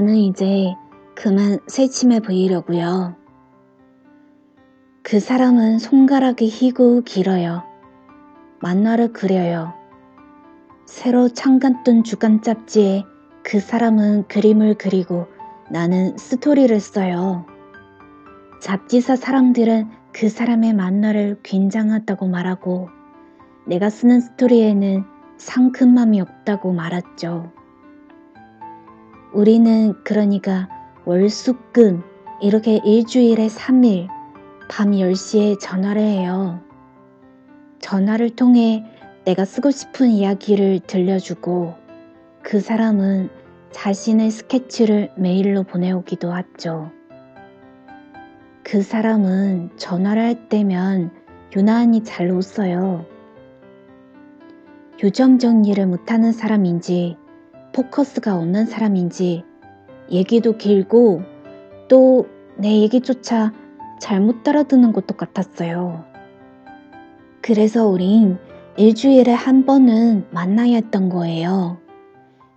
이제 그만 새침해 보이려고요. 그 사람은 손가락이 희고 길어요. 만화를 그려요. 새로 창간 뜬 주간 잡지에 그 사람은 그림을 그리고 나는 스토리를 써요. 잡지사 사람들은 그 사람의 만화를 굉장하다고 말하고 내가 쓰는 스토리에는 상큼함이 없다고 말했죠. 우리는 그러니까 월수금 이렇게 일주일에 3일 밤 10시에 전화를 해요. 전화를 통해 내가 쓰고 싶은 이야기를 들려주고 그 사람은 자신의 스케치를 메일로 보내오기도 하죠. 그 사람은 전화를 할 때면 유난히 잘 웃어요. 요점 정리를 못하는 사람인지 포커스가 없는 사람인지 얘기도 길고 또 내 얘기조차 잘못 따라듣는 것도 같았어요. 그래서 우린 일주일에 한 번은 만나야 했던 거예요.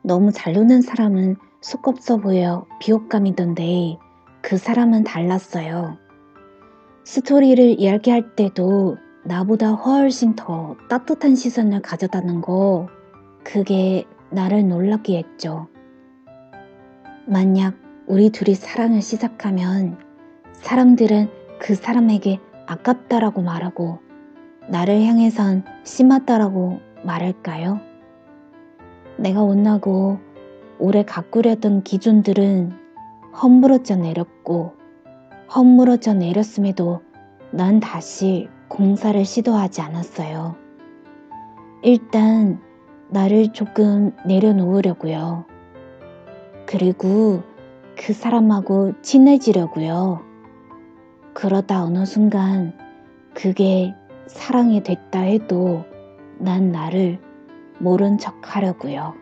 너무 잘 노는 사람은 속 없어 보여 비호감이던데 그 사람은 달랐어요. 스토리를 이야기할 때도 나보다 훨씬 더 따뜻한 시선을 가져다는 거, 그게 나를 놀라게 했죠. 만약 우리 둘이 사랑을 시작하면 사람들은 그 사람에게 아깝다라고 말하고 나를 향해선 심하다라고 말할까요? 내가 원하고 오래 가꾸려던 기준들은 헛물어져 내렸고 헛물어져 내렸음에도 난 다시 공사를 시도하지 않았어요. 일단 나를 조금 내려놓으려고요. 그리고 그 사람하고 친해지려고요. 그러다 어느 순간 그게 사랑이 됐다 해도 난 나를 모른 척 하려고요.